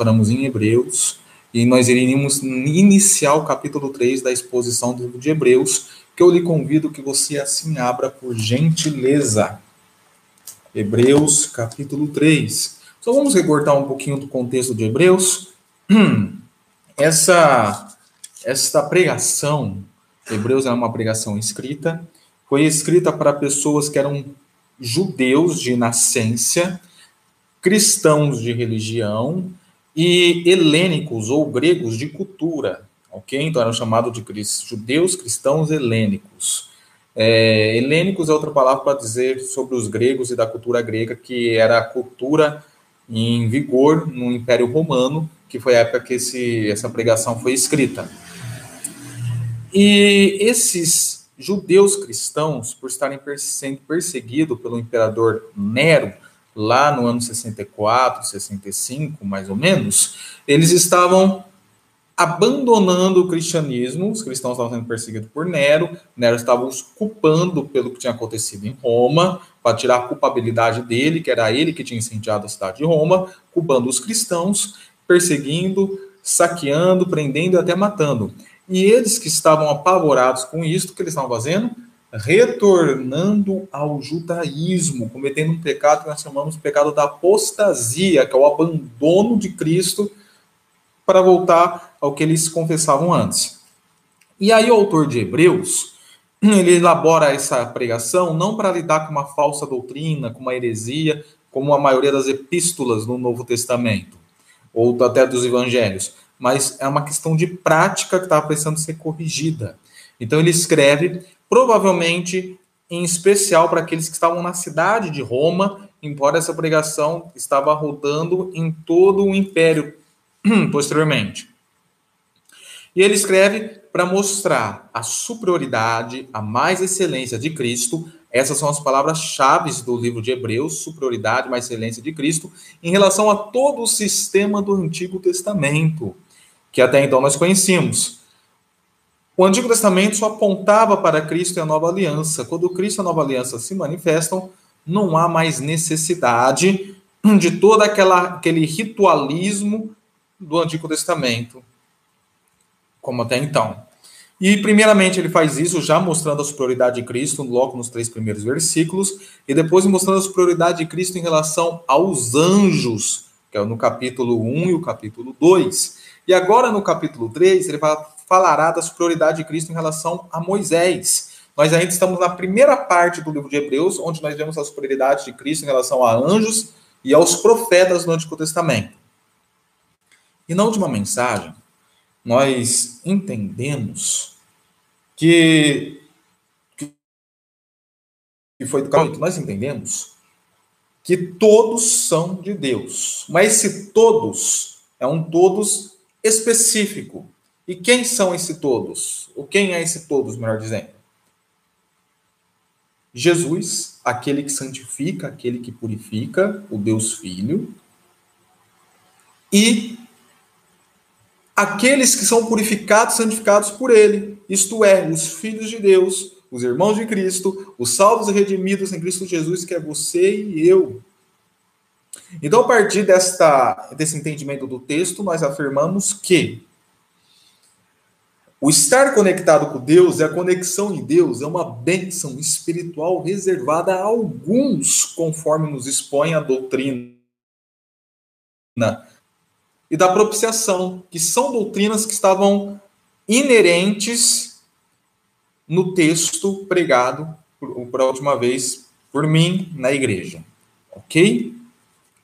paramos em Hebreus e nós iríamos iniciar o capítulo 3 da exposição do livro de Hebreus, que eu lhe convido que você assim abra por gentileza. Hebreus, capítulo 3. Só vamos recortar um pouquinho do contexto de Hebreus. Essa, esta pregação, Hebreus é uma pregação escrita, foi escrita para pessoas que eram judeus de nascença, cristãos de religião e helênicos ou gregos de cultura, ok? Então eram chamados de judeus cristãos helênicos. É, helênicos é outra palavra para dizer sobre os gregos e da cultura grega, que era a cultura em vigor no Império Romano, que foi a época que esse, essa pregação foi escrita. E esses judeus cristãos, por estarem sendo perseguidos pelo imperador Nero, lá no ano 64, 65, mais ou menos, eles estavam abandonando o cristianismo, os cristãos estavam sendo perseguidos por Nero, Nero estava os culpando pelo que tinha acontecido em Roma, para tirar a culpabilidade dele, que era ele que tinha incendiado a cidade de Roma, culpando os cristãos, perseguindo, saqueando, prendendo e até matando. E eles que estavam apavorados com isso, o que eles estavam fazendo? Retornando ao judaísmo, cometendo um pecado que nós chamamos de pecado da apostasia, que é o abandono de Cristo para voltar ao que eles confessavam antes. E aí o autor de Hebreus, ele elabora essa pregação não para lidar com uma falsa doutrina, com uma heresia, como a maioria das epístolas no Novo Testamento, ou até dos evangelhos, mas é uma questão de prática que estava precisando ser corrigida. Então ele escreve, provavelmente em especial para aqueles que estavam na cidade de Roma, embora essa pregação estava rodando em todo o império posteriormente. E ele escreve para mostrar a superioridade, a mais excelência de Cristo. Essas são as palavras-chave do livro de Hebreus: superioridade, mais excelência de Cristo, em relação a todo o sistema do Antigo Testamento, que até então nós conhecíamos. O Antigo Testamento só apontava para Cristo e a nova aliança. Quando Cristo e a nova aliança se manifestam, não há mais necessidade de todo aquela, aquele ritualismo do Antigo Testamento como até então. E, primeiramente, ele faz isso já mostrando a superioridade de Cristo, logo nos três primeiros versículos, e depois mostrando a superioridade de Cristo em relação aos anjos, que é no capítulo 1 e o capítulo 2. E agora, no capítulo 3, ele falará da superioridade de Cristo em relação a Moisés. Nós ainda estamos na primeira parte do livro de Hebreus, onde nós vemos a superioridade de Cristo em relação a anjos e aos profetas no Antigo Testamento. E na última mensagem, nós entendemos que, que foi do nós entendemos que todos são de Deus. Mas esse todos é um todos específico. E quem são esse todos? O quem é esse todos, melhor dizendo? Jesus, aquele que santifica, aquele que purifica, o Deus Filho, e aqueles que são purificados, santificados por ele, isto é, os filhos de Deus, os irmãos de Cristo, os salvos e redimidos em Cristo Jesus, que é você e eu. Então, a partir desta, desse entendimento do texto, nós afirmamos que o estar conectado com Deus e a conexão em Deus é uma bênção espiritual reservada a alguns, conforme nos expõe a doutrina e da propiciação, que são doutrinas que estavam inerentes no texto pregado por, última vez por mim na igreja. Ok?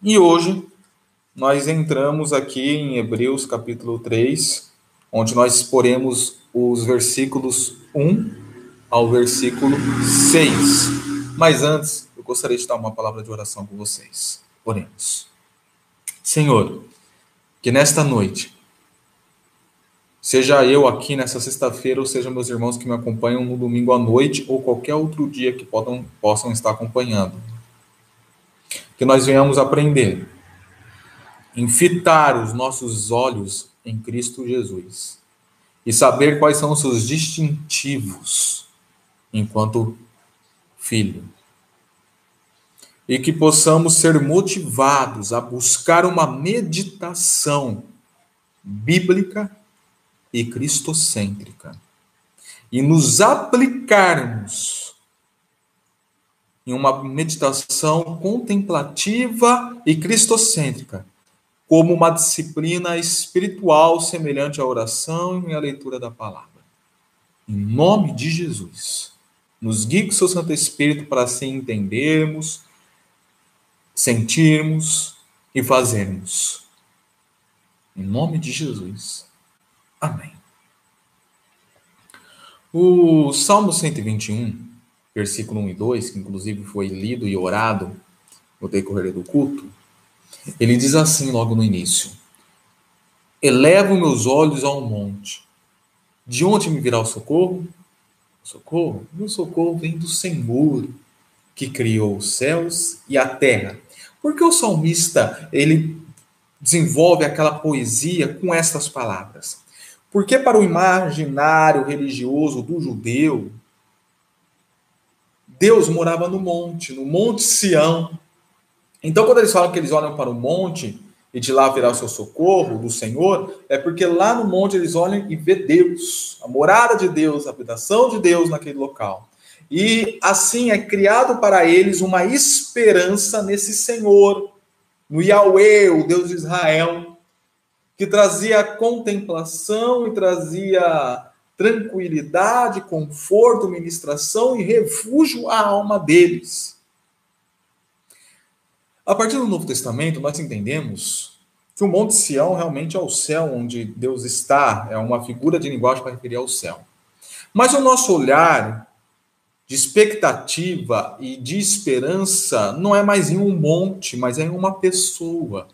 E hoje nós entramos aqui em Hebreus capítulo 3, onde nós exporemos os versículos 1 ao versículo 6. Mas antes, eu gostaria de dar uma palavra de oração com vocês. Oremos. Senhor, que nesta noite, seja eu aqui nessa sexta-feira, ou seja meus irmãos que me acompanham no domingo à noite, ou qualquer outro dia que possam, possam estar acompanhando, que nós venhamos aprender, enfitar os nossos olhos em Cristo Jesus e saber quais são os seus distintivos enquanto filho. e que possamos ser motivados a buscar uma meditação bíblica e cristocêntrica e nos aplicarmos em uma meditação contemplativa e cristocêntrica, como uma disciplina espiritual semelhante à oração e à leitura da palavra. Em nome de Jesus, nos guie com o seu Santo Espírito para assim entendermos, sentirmos e fazermos. Em nome de Jesus. Amém. O Salmo 121, versículo 1 e 2, que inclusive foi lido e orado no decorrer do culto, ele diz assim logo no início: Elevo meus olhos ao monte. De onde me virá o socorro? Socorro? Meu socorro vem do Senhor, que criou os céus e a terra. Porque o salmista, ele desenvolve aquela poesia com estas palavras? Porque para o imaginário religioso do judeu, Deus morava no monte, no Monte Sião. Então, quando eles falam que eles olham para o monte e de lá virá o seu socorro do Senhor, é porque lá no monte eles olham e vê Deus, a morada de Deus, a habitação de Deus naquele local. E assim é criado para eles uma esperança nesse Senhor, no Yahweh, o Deus de Israel, que trazia contemplação e trazia tranquilidade, conforto, ministração e refúgio à alma deles. A partir do Novo Testamento, nós entendemos que o Monte Sião realmente é o céu onde Deus está, é uma figura de linguagem para referir ao céu. Mas o nosso olhar de expectativa e de esperança não é mais em um monte, mas é em uma pessoa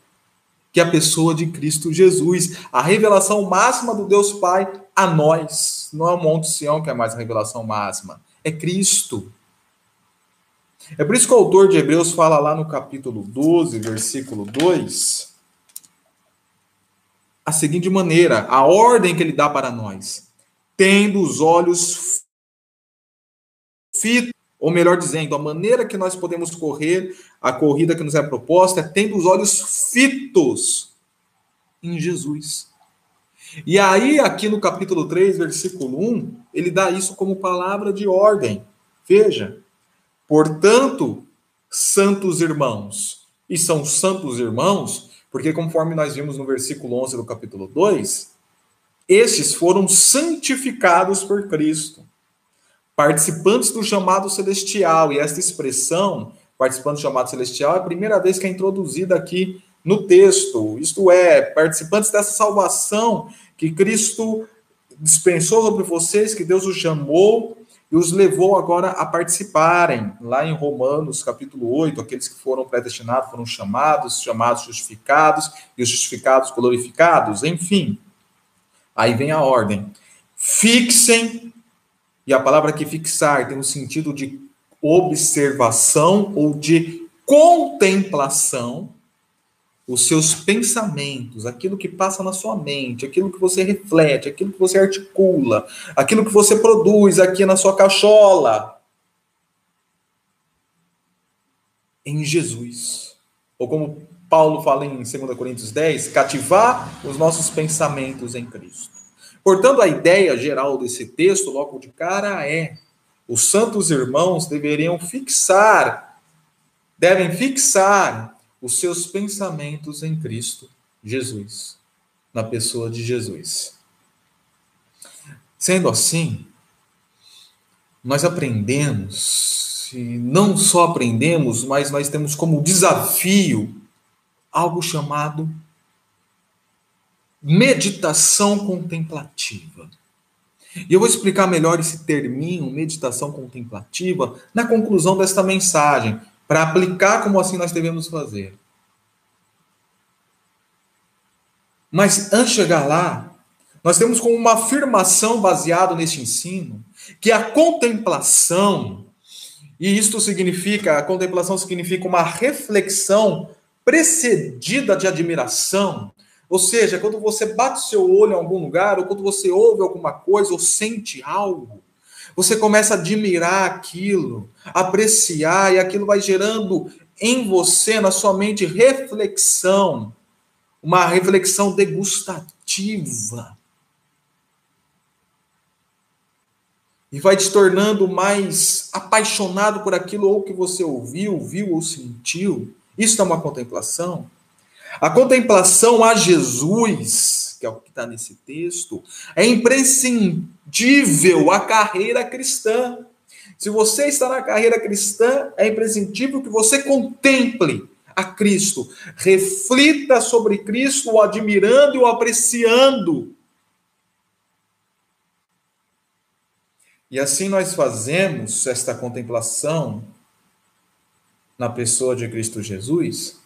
que é a pessoa de Cristo Jesus, a revelação máxima do Deus Pai a nós. Não é o Monte Sião que é mais a revelação máxima, é Cristo. É por isso que o autor de Hebreus fala lá no capítulo 12, versículo 2, a seguinte maneira, a ordem que ele dá para nós: tendo os olhos fitos ou melhor dizendo, a maneira que nós podemos correr a corrida que nos é proposta é tendo os olhos fitos em Jesus. E aí, aqui no capítulo 3, versículo 1, ele dá isso como palavra de ordem. Veja, portanto, santos irmãos, e são santos irmãos, porque conforme nós vimos no versículo 11 do capítulo 2, estes foram santificados por Cristo participantes do chamado celestial. E esta expressão, participante do chamado celestial, é a primeira vez que é introduzida aqui no texto. Isto é, participantes dessa salvação que Cristo dispensou sobre vocês, que Deus os chamou e os levou agora a participarem. Lá em Romanos, capítulo 8, aqueles que foram predestinados foram chamados, chamados justificados, e os justificados glorificados, enfim. Aí vem a ordem. Fixem e a palavra aqui fixar tem o sentido de observação ou de contemplação os seus pensamentos, aquilo que passa na sua mente, aquilo que você reflete, aquilo que você articula, aquilo que você produz aqui na sua cachola. Em Jesus. Ou como Paulo fala em 2 Coríntios 10, cativar os nossos pensamentos em Cristo. Portanto, a ideia geral desse texto, logo de cara, é: os santos irmãos deveriam fixar, devem fixar os seus pensamentos em Cristo Jesus, na pessoa de Jesus. Sendo assim, nós aprendemos, e não só aprendemos, mas nós temos como desafio algo chamado meditação contemplativa. E eu vou explicar melhor esse terminho, meditação contemplativa, na conclusão desta mensagem, para aplicar como assim nós devemos fazer. Mas antes de chegar lá, nós temos como uma afirmação baseada neste ensino que a contemplação, e isto significa, a contemplação significa uma reflexão precedida de admiração, ou seja, quando você bate seu olho em algum lugar, ou quando você ouve alguma coisa, ou sente algo, você começa a admirar aquilo, apreciar, e aquilo vai gerando em você, na sua mente, reflexão, uma reflexão degustativa. E vai te tornando mais apaixonado por aquilo ou que você ouviu, viu ou sentiu. Isso é uma contemplação. A contemplação a Jesus, que é o que está nesse texto, é imprescindível à carreira cristã. Se você está na carreira cristã, é imprescindível que você contemple a Cristo, reflita sobre Cristo, o admirando e o apreciando. E assim nós fazemos esta contemplação na pessoa de Cristo Jesus,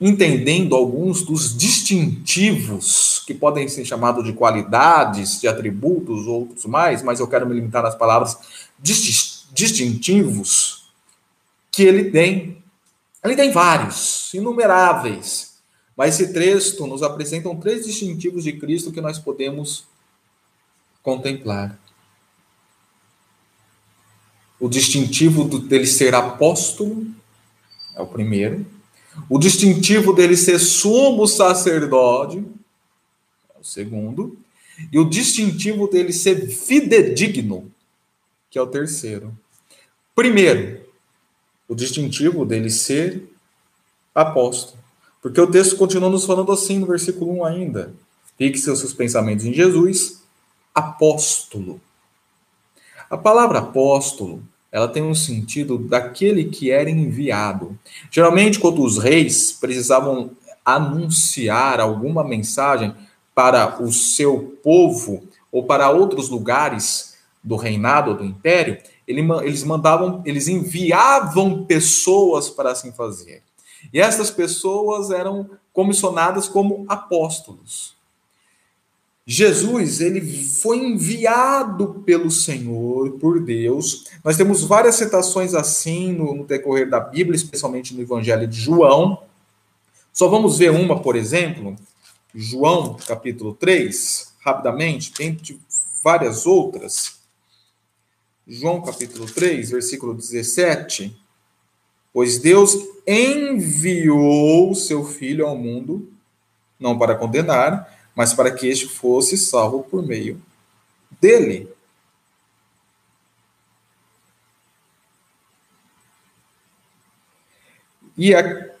entendendo alguns dos distintivos que podem ser chamados de qualidades, de atributos, outros mais, mas eu quero me limitar nas palavras distintivos que ele tem. Ele tem vários, inumeráveis. Mas esse texto nos apresenta três distintivos de Cristo que nós podemos contemplar. O distintivo dele ser apóstolo é o primeiro. O distintivo dele ser sumo sacerdote segundo. E o distintivo dele ser fidedigno que é o terceiro. Primeiro, o distintivo dele ser apóstolo. Porque o texto continua nos falando assim no versículo 1 ainda. Fixe os seus pensamentos em Jesus, apóstolo. A palavra apóstolo, ela tem um sentido daquele que era enviado. Geralmente, quando os reis precisavam anunciar alguma mensagem para o seu povo ou para outros lugares, do reinado, do império, eles mandavam, eles enviavam pessoas para assim fazer. E essas pessoas eram comissionadas como apóstolos. Jesus, ele foi enviado pelo Senhor, por Deus. Nós temos várias citações assim no, no decorrer da Bíblia, especialmente no Evangelho de João. Só vamos ver uma, por exemplo, João, capítulo 3, rapidamente, tem várias outras. João capítulo 3, versículo 17. Pois Deus enviou seu Filho ao mundo, não para condenar, mas para que este fosse salvo por meio dele. E a,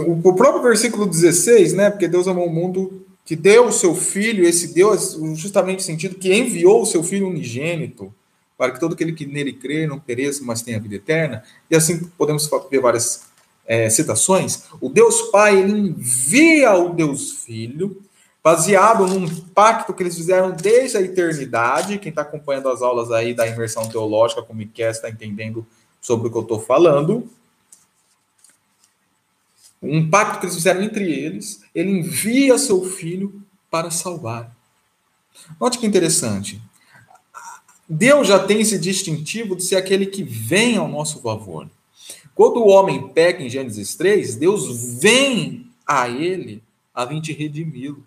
o próprio versículo 16, né? Porque Deus amou o mundo que deu o seu filho, esse Deus, justamente sentido que enviou o seu filho unigênito para que todo aquele que nele crê não pereça, mas tenha vida eterna. E assim podemos ver várias é, citações. O Deus Pai envia o Deus Filho, baseado num pacto que eles fizeram desde a eternidade. Quem está acompanhando as aulas aí da imersão teológica, como quer, está entendendo sobre o que eu estou falando. Um pacto que eles fizeram entre eles, ele envia seu filho para salvar. Note que interessante. Deus já tem esse distintivo de ser aquele que vem ao nosso favor. Quando o homem peca em Gênesis 3, Deus vem a ele a vir te redimi-lo.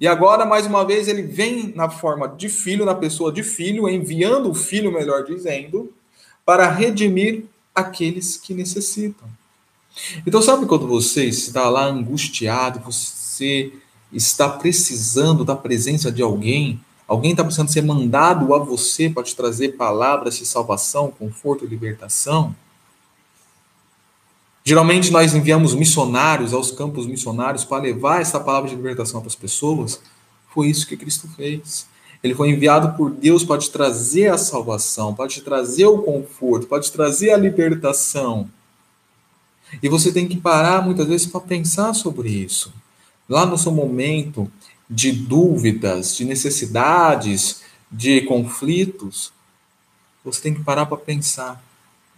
E agora, mais uma vez, ele vem na forma de filho, na pessoa de filho, enviando o filho, melhor dizendo, para redimir aqueles que necessitam. Então, sabe quando você está lá angustiado, você está precisando da presença de alguém Alguém está precisando ser mandado a você para te trazer palavras de salvação, conforto e libertação? Geralmente nós enviamos missionários aos campos missionários para levar essa palavra de libertação para as pessoas. Foi isso que Cristo fez. Ele foi enviado por Deus para te trazer a salvação, para te trazer o conforto, para te trazer a libertação. E você tem que parar muitas vezes para pensar sobre isso. Lá no seu momento de dúvidas, de necessidades, de conflitos, você tem que parar para pensar.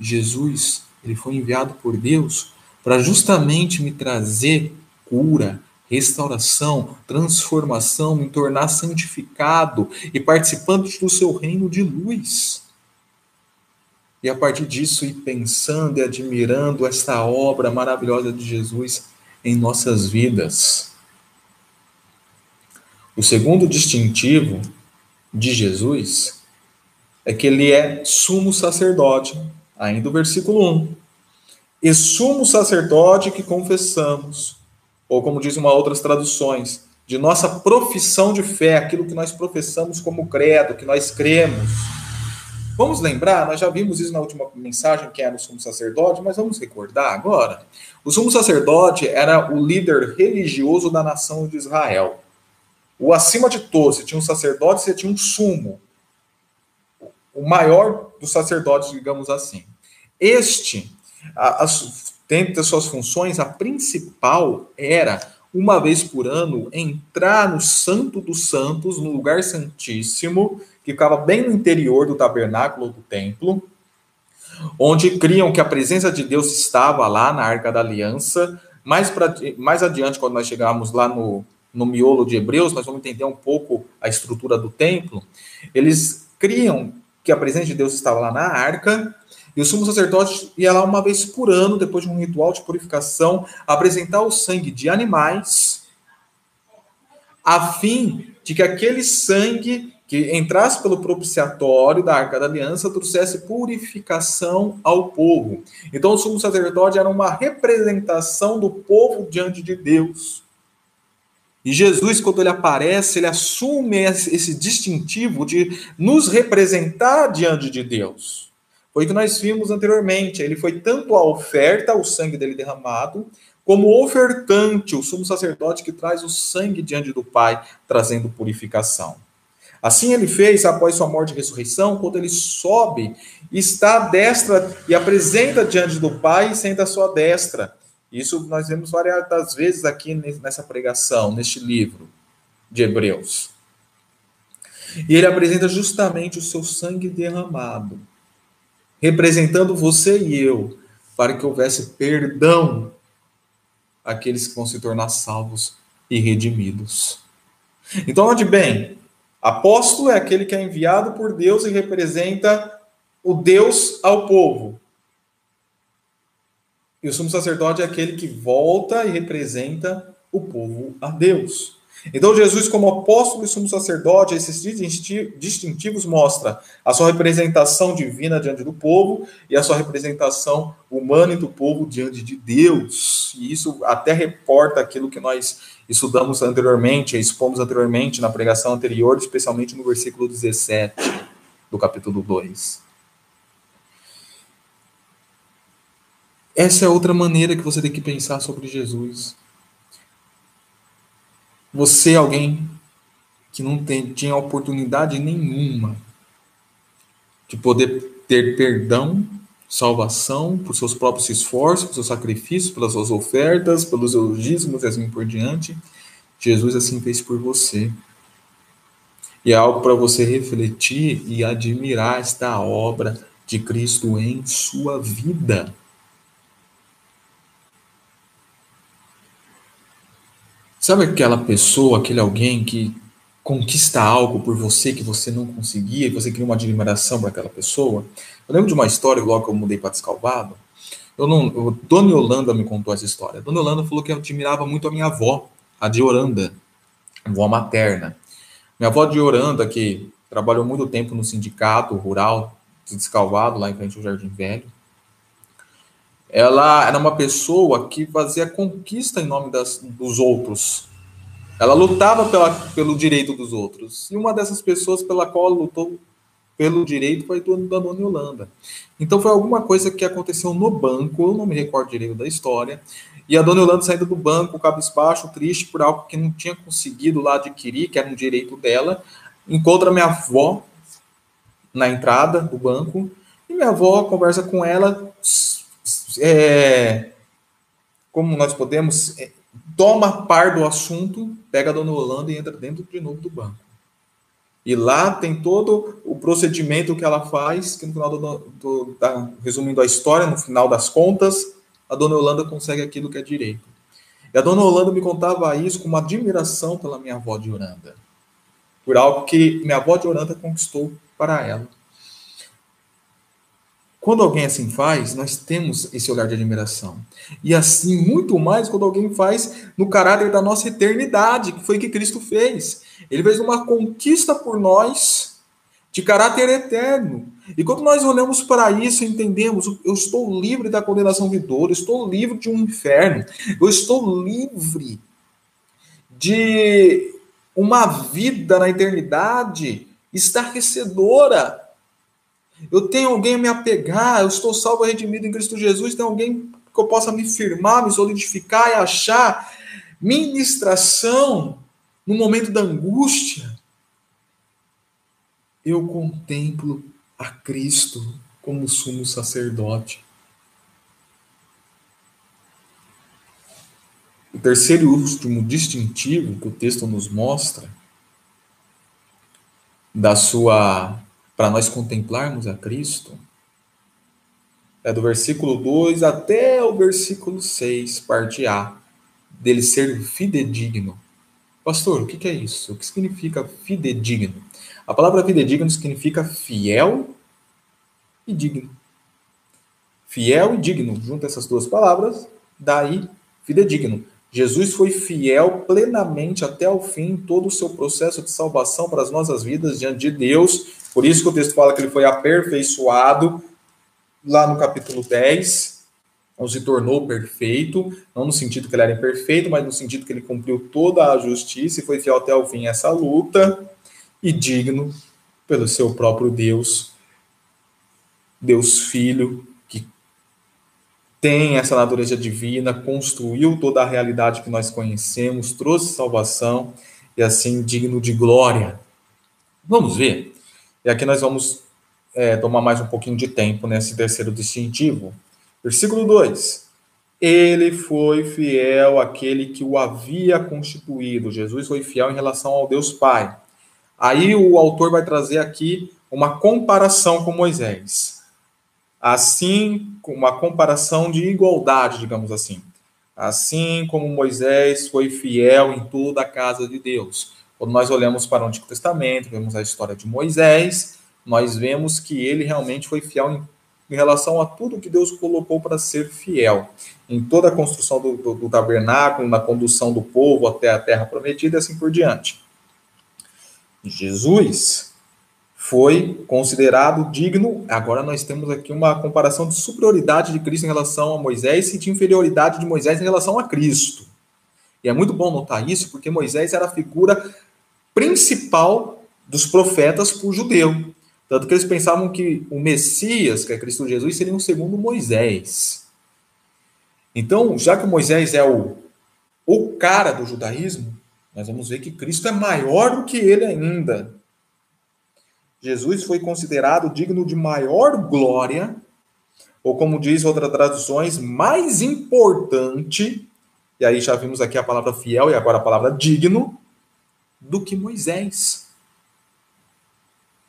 Jesus, ele foi enviado por Deus para justamente me trazer cura, restauração, transformação, me tornar santificado e participante do seu reino de luz. E a partir disso, ir pensando e admirando esta obra maravilhosa de Jesus em nossas vidas. O segundo distintivo de Jesus é que ele é sumo sacerdote, ainda o versículo 1. e sumo sacerdote que confessamos, ou como diz uma outras traduções, de nossa profissão de fé, aquilo que nós professamos como credo, que nós cremos. Vamos lembrar, nós já vimos isso na última mensagem, que era o sumo sacerdote, mas vamos recordar agora. O sumo sacerdote era o líder religioso da nação de Israel. O acima de todos, você tinha um sacerdote, você tinha um sumo. O maior dos sacerdotes, digamos assim. Este, a, a, dentro das suas funções, a principal era, uma vez por ano, entrar no Santo dos Santos, no lugar santíssimo, que ficava bem no interior do tabernáculo do templo, onde criam que a presença de Deus estava lá na Arca da Aliança. Mais, pra, mais adiante, quando nós chegarmos lá no, no miolo de Hebreus, nós vamos entender um pouco a estrutura do templo. Eles criam que a presença de Deus estava lá na arca, e o sumo sacerdote ia lá uma vez por ano, depois de um ritual de purificação, apresentar o sangue de animais, a fim de que aquele sangue que entrasse pelo propiciatório da Arca da Aliança trouxesse purificação ao povo. Então, o sumo sacerdote era uma representação do povo diante de Deus. E Jesus, quando ele aparece, ele assume esse distintivo de nos representar diante de Deus. Foi o que nós vimos anteriormente. Ele foi tanto a oferta, o sangue dele derramado, como o ofertante, o sumo sacerdote que traz o sangue diante do Pai, trazendo purificação. Assim ele fez após sua morte e ressurreição, quando ele sobe, está à destra e apresenta diante do Pai e senta à sua destra. Isso nós vemos várias vezes aqui nessa pregação, neste livro de Hebreus. E ele apresenta justamente o seu sangue derramado, representando você e eu, para que houvesse perdão àqueles que vão se tornar salvos e redimidos. Então, onde bem, Apóstolo é aquele que é enviado por Deus e representa o Deus ao povo. E o sumo sacerdote é aquele que volta e representa o povo a Deus. Então, Jesus, como apóstolo e sumo sacerdote, esses distintivos mostra a sua representação divina diante do povo e a sua representação humana do povo diante de Deus. E isso até reporta aquilo que nós estudamos anteriormente, expomos anteriormente na pregação anterior, especialmente no versículo 17 do capítulo 2. Essa é outra maneira que você tem que pensar sobre Jesus. Você é alguém que não tem, tinha oportunidade nenhuma de poder ter perdão, salvação por seus próprios esforços, por seus sacrifícios, pelas suas ofertas, pelos dízimos e assim por diante. Jesus assim fez por você. E é algo para você refletir e admirar esta obra de Cristo em sua vida. Sabe aquela pessoa, aquele alguém que conquista algo por você que você não conseguia e você cria uma admiração para aquela pessoa? Eu lembro de uma história, logo que eu mudei para Descalvado. Eu não, eu, Dona Yolanda me contou essa história. Dona Yolanda falou que admirava muito a minha avó, a de Oranda, avó materna. Minha avó de Oranda, que trabalhou muito tempo no sindicato rural de Descalvado, lá em frente ao Jardim Velho ela era uma pessoa que fazia conquista em nome das, dos outros. Ela lutava pela, pelo direito dos outros. E uma dessas pessoas pela qual lutou pelo direito foi a dona Yolanda. Então foi alguma coisa que aconteceu no banco, eu não me recordo direito da história, e a dona Yolanda saindo do banco, cabisbaixo, triste por algo que não tinha conseguido lá adquirir, que era um direito dela, encontra minha avó na entrada do banco, e minha avó conversa com ela, é, como nós podemos, é, toma par do assunto, pega a dona Holanda e entra dentro de novo do banco. E lá tem todo o procedimento que ela faz, que no final do, do resumindo a história, no final das contas, a dona Holanda consegue aquilo que é direito. E a dona Holanda me contava isso com uma admiração pela minha avó de Oranda, por algo que minha avó de Oranda conquistou para ela. Quando alguém assim faz, nós temos esse olhar de admiração. E assim, muito mais quando alguém faz no caráter da nossa eternidade, que foi que Cristo fez. Ele fez uma conquista por nós, de caráter eterno. E quando nós olhamos para isso, entendemos, eu estou livre da condenação vindoura, eu estou livre de um inferno, eu estou livre de uma vida na eternidade estarrecedora. Eu tenho alguém a me apegar, eu estou salvo e redimido em Cristo Jesus, tem alguém que eu possa me firmar, me solidificar e achar ministração no momento da angústia. Eu contemplo a Cristo como sumo sacerdote. O terceiro e último distintivo que o texto nos mostra da sua para nós contemplarmos a Cristo é do versículo 2 até o versículo 6, parte A, dele ser fidedigno. Pastor, o que é isso? O que significa fidedigno? A palavra fidedigno significa fiel e digno. Fiel e digno, junto essas duas palavras, daí fidedigno. Jesus foi fiel plenamente até o fim, todo o seu processo de salvação para as nossas vidas diante de Deus. Por isso que o texto fala que ele foi aperfeiçoado lá no capítulo 10, ou se tornou perfeito, não no sentido que ele era imperfeito, mas no sentido que ele cumpriu toda a justiça e foi fiel até o fim essa luta, e digno pelo seu próprio Deus, Deus Filho, que tem essa natureza divina, construiu toda a realidade que nós conhecemos, trouxe salvação e assim digno de glória. Vamos ver. E aqui nós vamos é, tomar mais um pouquinho de tempo nesse terceiro distintivo. Versículo 2. Ele foi fiel àquele que o havia constituído. Jesus foi fiel em relação ao Deus Pai. Aí o autor vai trazer aqui uma comparação com Moisés. Assim, uma comparação de igualdade, digamos assim. Assim como Moisés foi fiel em toda a casa de Deus. Quando nós olhamos para o Antigo Testamento, vemos a história de Moisés, nós vemos que ele realmente foi fiel em, em relação a tudo que Deus colocou para ser fiel. Em toda a construção do, do, do tabernáculo, na condução do povo até a terra prometida e assim por diante. Jesus foi considerado digno. Agora nós temos aqui uma comparação de superioridade de Cristo em relação a Moisés e de inferioridade de Moisés em relação a Cristo. E é muito bom notar isso, porque Moisés era a figura principal dos profetas o judeu. Tanto que eles pensavam que o Messias, que é Cristo Jesus, seria um segundo Moisés. Então, já que Moisés é o, o cara do judaísmo, nós vamos ver que Cristo é maior do que ele ainda. Jesus foi considerado digno de maior glória, ou como diz outras traduções, mais importante, e aí já vimos aqui a palavra fiel e agora a palavra digno, do que Moisés.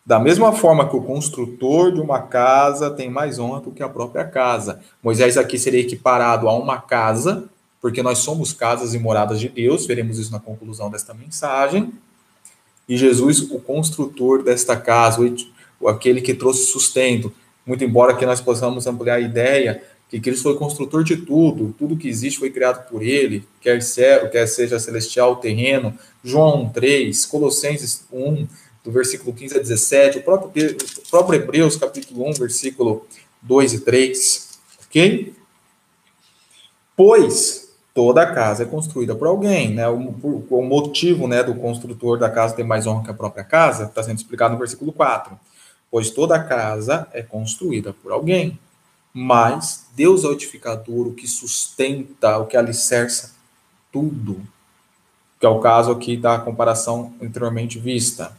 Da mesma forma que o construtor de uma casa tem mais honra do que a própria casa. Moisés aqui seria equiparado a uma casa, porque nós somos casas e moradas de Deus, veremos isso na conclusão desta mensagem. E Jesus, o construtor desta casa, aquele que trouxe sustento. Muito embora que nós possamos ampliar a ideia que Cristo foi construtor de tudo, tudo que existe foi criado por ele, quer, ser, quer seja celestial, terreno. João 3, Colossenses 1, do versículo 15 a 17, o próprio, o próprio Hebreus, capítulo 1, versículo 2 e 3, ok? Pois toda casa é construída por alguém, né? O, o, motivo né, do construtor da casa ter mais honra que a própria casa está sendo explicado no versículo 4. Pois toda casa é construída por alguém, mas Deus é o edificador, o que sustenta, o que alicerça tudo, que é o caso aqui da comparação anteriormente vista.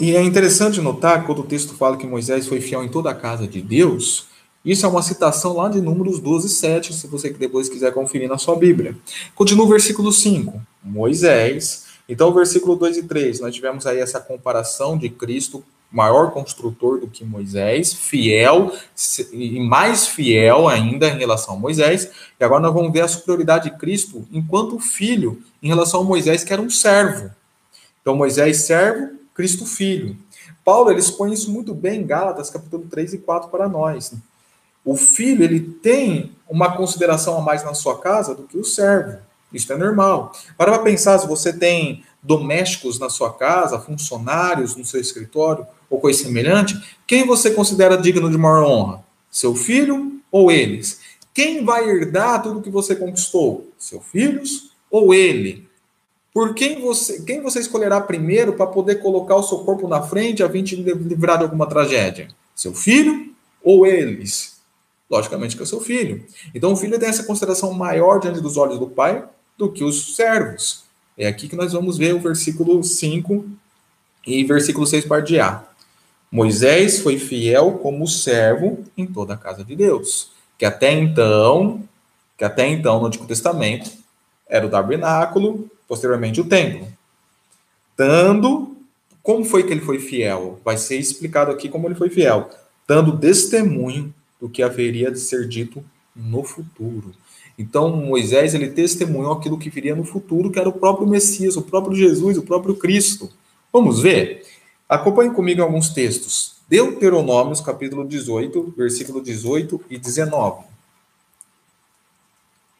E é interessante notar quando o texto fala que Moisés foi fiel em toda a casa de Deus, isso é uma citação lá de Números 12, 7, se você depois quiser conferir na sua Bíblia. Continua o versículo 5. Moisés. Então, versículo 2 e 3, nós tivemos aí essa comparação de Cristo, maior construtor do que Moisés, fiel e mais fiel ainda em relação a Moisés. E agora nós vamos ver a superioridade de Cristo enquanto filho em relação a Moisés, que era um servo. Então, Moisés, servo, Cristo Filho. Paulo ele expõe isso muito bem em Gálatas, capítulo 3 e 4 para nós. O filho ele tem uma consideração a mais na sua casa do que o servo. Isso é normal. Para pensar, se você tem domésticos na sua casa, funcionários no seu escritório ou coisa semelhante, quem você considera digno de maior honra? Seu filho ou eles? Quem vai herdar tudo que você conquistou? Seus filhos ou ele? Por quem você, quem você escolherá primeiro para poder colocar o seu corpo na frente a fim de livrar de alguma tragédia? Seu filho ou eles? Logicamente que é seu filho. Então o filho tem essa consideração maior diante dos olhos do pai do que os servos. É aqui que nós vamos ver o versículo 5 e versículo 6 parte A. Moisés foi fiel como servo em toda a casa de Deus, que até então, que até então no Antigo Testamento era o tabernáculo, posteriormente o templo. Dando, como foi que ele foi fiel? Vai ser explicado aqui como ele foi fiel, dando testemunho do que haveria de ser dito no futuro. Então, Moisés, ele testemunhou aquilo que viria no futuro, que era o próprio Messias, o próprio Jesus, o próprio Cristo. Vamos ver? Acompanhe comigo alguns textos. Deuteronômios, capítulo 18, versículo 18 e 19.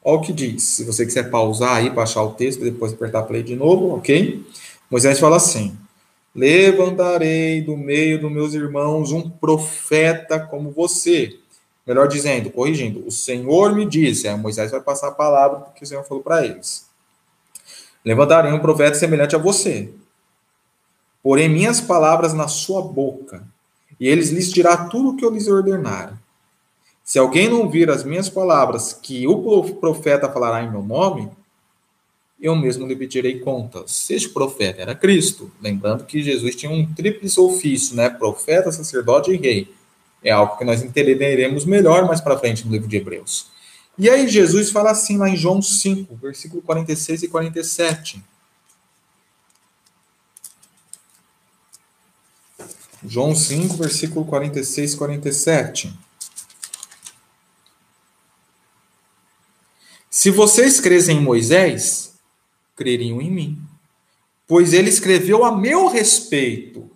Olha o que diz. Se você quiser pausar aí achar o texto e depois apertar play de novo, ok? Moisés fala assim: Levantarei do meio dos meus irmãos um profeta como você Melhor dizendo, corrigindo, o Senhor me disse, aí Moisés vai passar a palavra que o Senhor falou para eles. Levantarei um profeta semelhante a você. Porém, minhas palavras na sua boca, e eles lhes dirá tudo o que eu lhes ordenar. Se alguém não ouvir as minhas palavras, que o profeta falará em meu nome, eu mesmo lhe pedirei contas. Este profeta era Cristo. Lembrando que Jesus tinha um tríplice ofício, né? Profeta, sacerdote e rei. É algo que nós entenderemos melhor mais para frente no livro de Hebreus. E aí Jesus fala assim lá em João 5, versículo 46 e 47. João 5, versículo 46 e 47. Se vocês crescem em Moisés, creriam em mim, pois ele escreveu a meu respeito.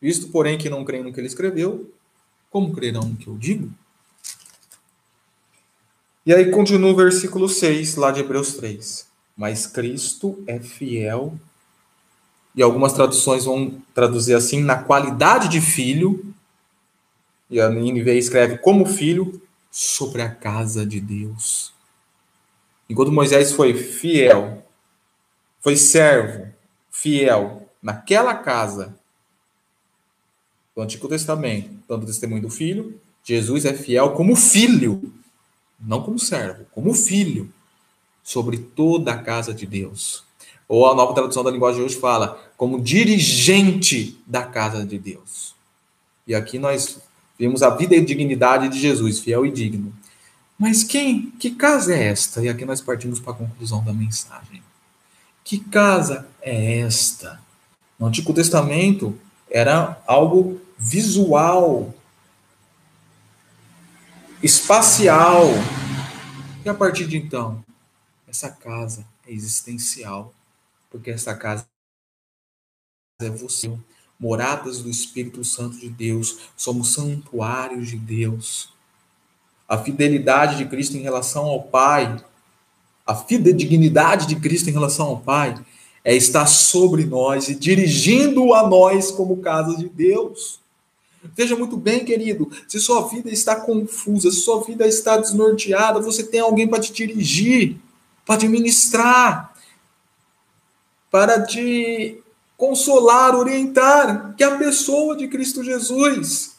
Visto, porém, que não creem no que ele escreveu, como crerão no que eu digo? E aí continua o versículo 6, lá de Hebreus 3. Mas Cristo é fiel, e algumas traduções vão traduzir assim, na qualidade de filho, e a NVI escreve como filho, sobre a casa de Deus. Enquanto Moisés foi fiel, foi servo, fiel naquela casa, do Antigo Testamento, dando testemunho do Filho, Jesus é fiel como filho, não como servo, como filho, sobre toda a casa de Deus. Ou a nova tradução da linguagem de hoje fala, como dirigente da casa de Deus. E aqui nós vemos a vida e dignidade de Jesus, fiel e digno. Mas quem? Que casa é esta? E aqui nós partimos para a conclusão da mensagem. Que casa é esta? No Antigo Testamento era algo visual, espacial. E a partir de então, essa casa é existencial, porque essa casa é você, moradas do Espírito Santo de Deus, somos santuários de Deus. A fidelidade de Cristo em relação ao Pai, a fidedignidade de Cristo em relação ao Pai, é estar sobre nós e dirigindo a nós como casa de Deus. Veja muito bem, querido, se sua vida está confusa, se sua vida está desnorteada, você tem alguém para te dirigir, para te ministrar, para te consolar, orientar, que é a pessoa de Cristo Jesus.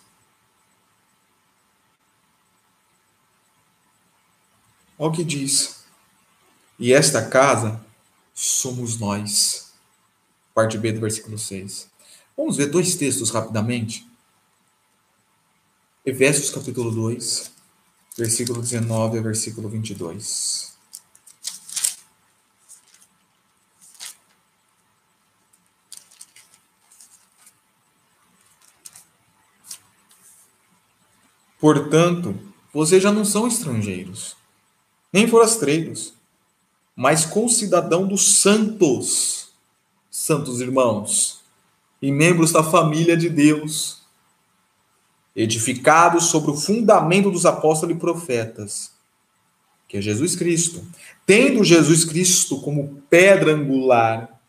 Olha o que diz. E esta casa somos nós. Parte B do versículo 6. Vamos ver dois textos rapidamente. Efésios capítulo 2, versículo 19 a versículo 22. Portanto, vocês já não são estrangeiros, nem forasteiros, mas concidadão dos santos, santos irmãos, e membros da família de Deus edificados sobre o fundamento dos apóstolos e profetas, que é Jesus Cristo. Tendo Jesus Cristo como pedra angular,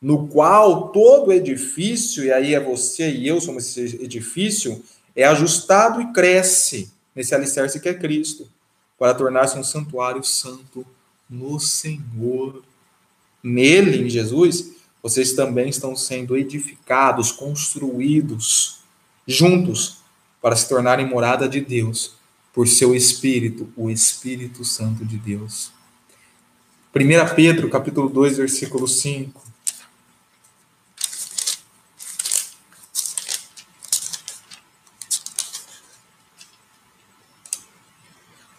no qual todo edifício, e aí é você e eu somos esse edifício, é ajustado e cresce nesse alicerce que é Cristo, para tornar-se um santuário santo no Senhor. Nele, em Jesus, vocês também estão sendo edificados, construídos juntos para se tornarem morada de Deus por seu Espírito, o Espírito Santo de Deus. 1 Pedro, capítulo 2, versículo 5.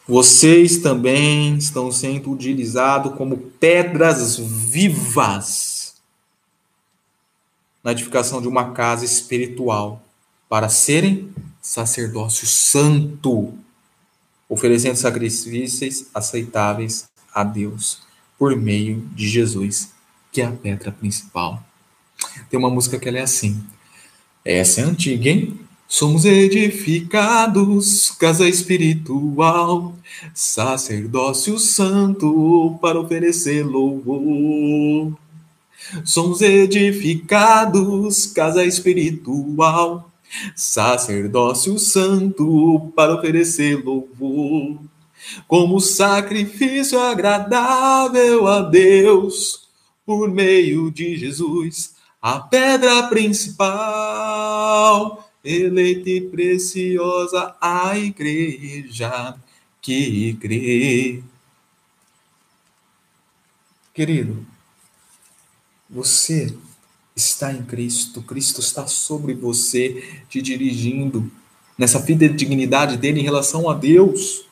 Vocês também estão sendo utilizados como pedras vivas na edificação de uma casa espiritual para serem sacerdócio santo, oferecendo sacrifícios aceitáveis a Deus por meio de Jesus, que é a pedra principal. Tem uma música que ela é assim. Essa é antiga, hein? Somos edificados, casa espiritual, sacerdócio santo para oferecer louvor. Somos edificados, casa espiritual, sacerdócio santo para oferecer louvor, como sacrifício agradável a Deus, por meio de Jesus, a pedra principal eleita e preciosa a igreja que crê. Querido, você está em Cristo, Cristo está sobre você, te dirigindo nessa fidedignidade dele em relação a Deus.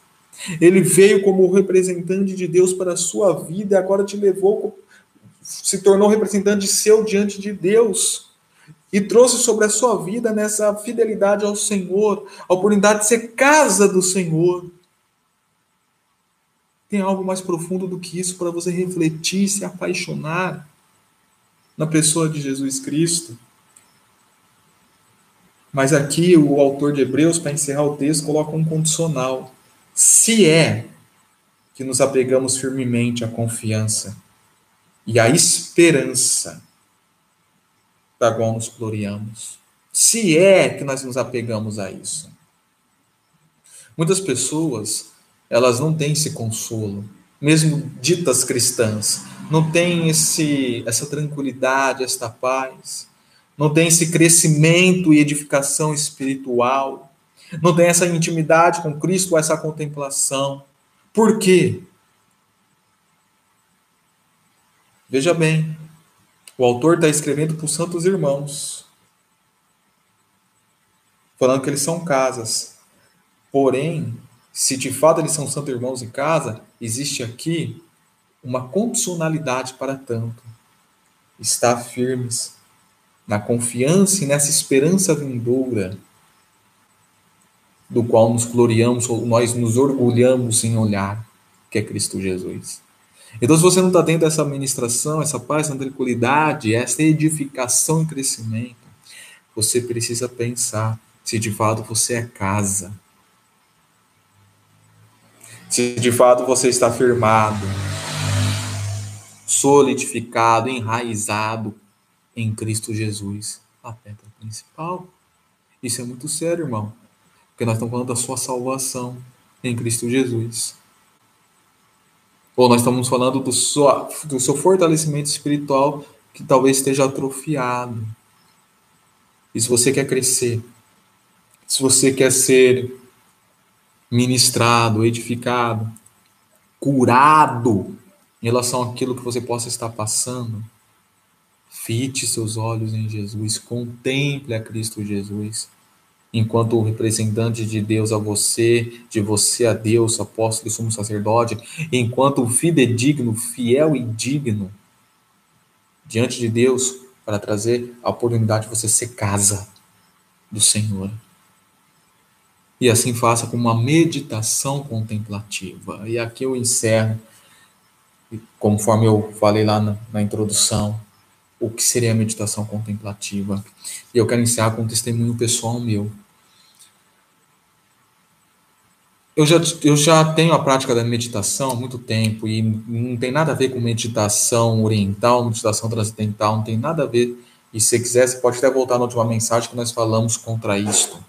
Ele veio como representante de Deus para a sua vida e agora te levou, se tornou representante seu diante de Deus e trouxe sobre a sua vida nessa fidelidade ao Senhor, a oportunidade de ser casa do Senhor. Tem algo mais profundo do que isso para você refletir, se apaixonar na pessoa de Jesus Cristo. Mas aqui o autor de Hebreus, para encerrar o texto, coloca um condicional. Se é que nos apegamos firmemente à confiança e à esperança da qual nos gloriamos. Se é que nós nos apegamos a isso. Muitas pessoas, elas não têm esse consolo, mesmo ditas cristãs, não têm esse, essa tranquilidade, esta paz, não tem esse crescimento e edificação espiritual, não tem essa intimidade com Cristo, essa contemplação. Por quê? Veja bem, o autor está escrevendo para os santos irmãos, falando que eles são casas. Porém, se de fato eles são santos irmãos em casa, existe aqui uma condicionalidade para tanto. Estar firmes na confiança e nessa esperança vindoura, do qual nos gloriamos, ou nós nos orgulhamos em olhar, que é Cristo Jesus. Então, se você não está tendo essa administração, essa paz, essa tranquilidade, essa edificação e crescimento, você precisa pensar se de fato você é casa. Se de fato você está firmado, solidificado, enraizado em Cristo Jesus, a pedra principal. Isso é muito sério, irmão, porque nós estamos falando da sua salvação em Cristo Jesus. Ou nós estamos falando do, sua, do seu fortalecimento espiritual que talvez esteja atrofiado. E se você quer crescer, se você quer ser ministrado, edificado, curado em relação àquilo que você possa estar passando, fite seus olhos em Jesus, contemple a Cristo Jesus enquanto representante de Deus a você, de você a Deus, apóstolo e sumo sacerdote, enquanto fidedigno, fiel e digno diante de Deus para trazer a oportunidade de você ser casa do Senhor. E assim faça com uma meditação contemplativa. E aqui eu encerro, conforme eu falei lá na, na introdução, o que seria a meditação contemplativa. E eu quero encerrar com um testemunho pessoal meu. eu já, eu já tenho a prática da meditação há muito tempo e não tem nada a ver com meditação oriental, meditação transcendental, não tem nada a ver. E se quiser, você pode até voltar na última mensagem que nós falamos contra isto.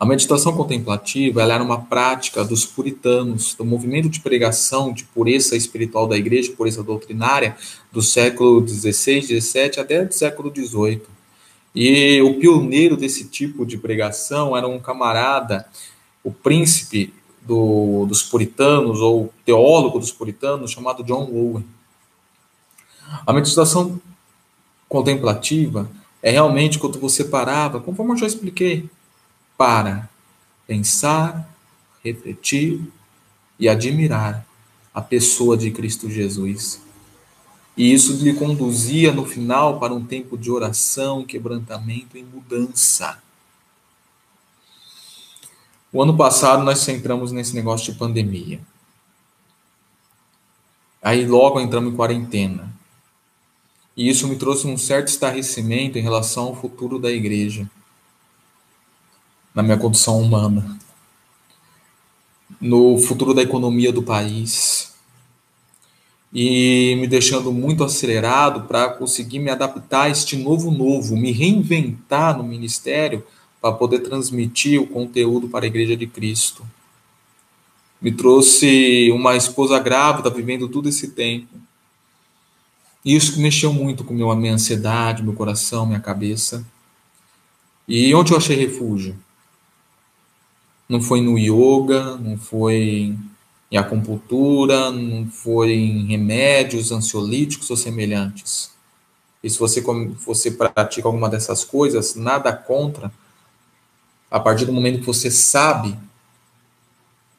A meditação contemplativa era uma prática dos puritanos, do movimento de pregação de pureza espiritual da igreja, pureza doutrinária, do século XVI, XVII até do século XVIII. E o pioneiro desse tipo de pregação era um camarada o príncipe do, dos puritanos, ou teólogo dos puritanos, chamado John Owen. A meditação contemplativa é realmente quando você parava, conforme eu já expliquei, para pensar, refletir e admirar a pessoa de Cristo Jesus. E isso lhe conduzia no final para um tempo de oração, quebrantamento e mudança. O ano passado nós entramos nesse negócio de pandemia. Aí logo entramos em quarentena. E isso me trouxe um certo estarrecimento em relação ao futuro da igreja, na minha condição humana, no futuro da economia do país, e me deixando muito acelerado para conseguir me adaptar a este novo novo, me reinventar no ministério para poder transmitir o conteúdo para a Igreja de Cristo. Me trouxe uma esposa grávida vivendo todo esse tempo. Isso mexeu muito com a minha ansiedade, meu coração, minha cabeça. E onde eu achei refúgio? Não foi no yoga, não foi em acupuntura, não foi em remédios ansiolíticos ou semelhantes. E se você, você pratica alguma dessas coisas, nada contra, a partir do momento que você sabe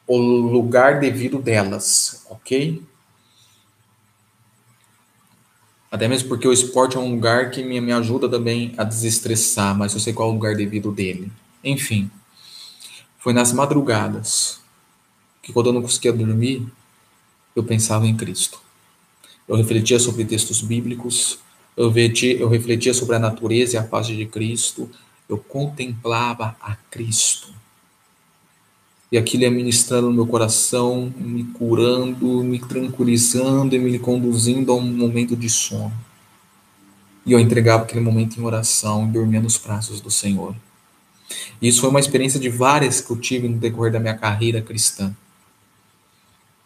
o lugar devido delas, ok? Até mesmo porque o esporte é um lugar que me, me ajuda também a desestressar, mas eu sei qual é o lugar devido dele. Enfim, foi nas madrugadas que quando eu não conseguia dormir, eu pensava em Cristo. Eu refletia sobre textos bíblicos, eu eu refletia sobre a natureza e a paz de Cristo, eu contemplava a Cristo. E aquilo ia ministrando no meu coração, me curando, me tranquilizando e me conduzindo a um momento de sono. E eu entregava aquele momento em oração e dormia nos braços do Senhor. E isso foi uma experiência de várias que eu tive no decorrer da minha carreira cristã.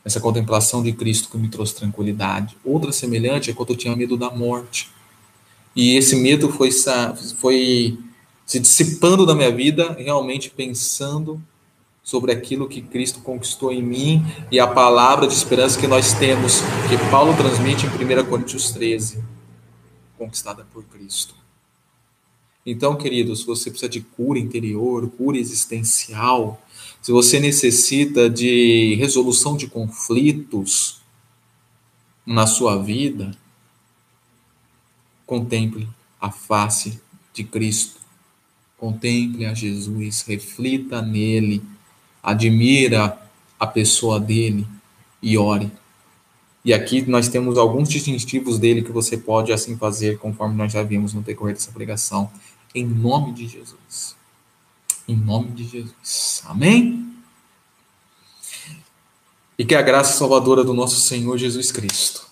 Essa contemplação de Cristo que me trouxe tranquilidade. Outra semelhante é quando eu tinha medo da morte. E esse medo foi, foi se dissipando da minha vida, realmente pensando sobre aquilo que Cristo conquistou em mim e a palavra de esperança que nós temos, que Paulo transmite em 1 Coríntios 13, conquistada por Cristo. Então, queridos, se você precisa de cura interior, cura existencial, se você necessita de resolução de conflitos na sua vida, contemple a face de Cristo Contemple a Jesus, reflita nele, admira a pessoa dele e ore. E aqui nós temos alguns distintivos dele que você pode assim fazer, conforme nós já vimos no decorrer dessa pregação, em nome de Jesus. Em nome de Jesus. Amém? E que a graça salvadora do nosso Senhor Jesus Cristo,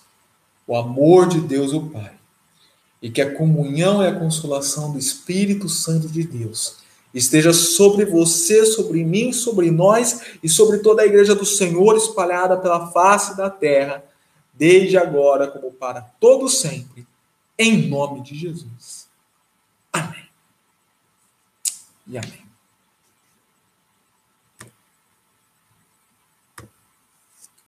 o amor de Deus o Pai e que a comunhão e a consolação do Espírito Santo de Deus esteja sobre você, sobre mim, sobre nós e sobre toda a igreja do Senhor espalhada pela face da terra, desde agora como para todo sempre, em nome de Jesus. Amém. E amém.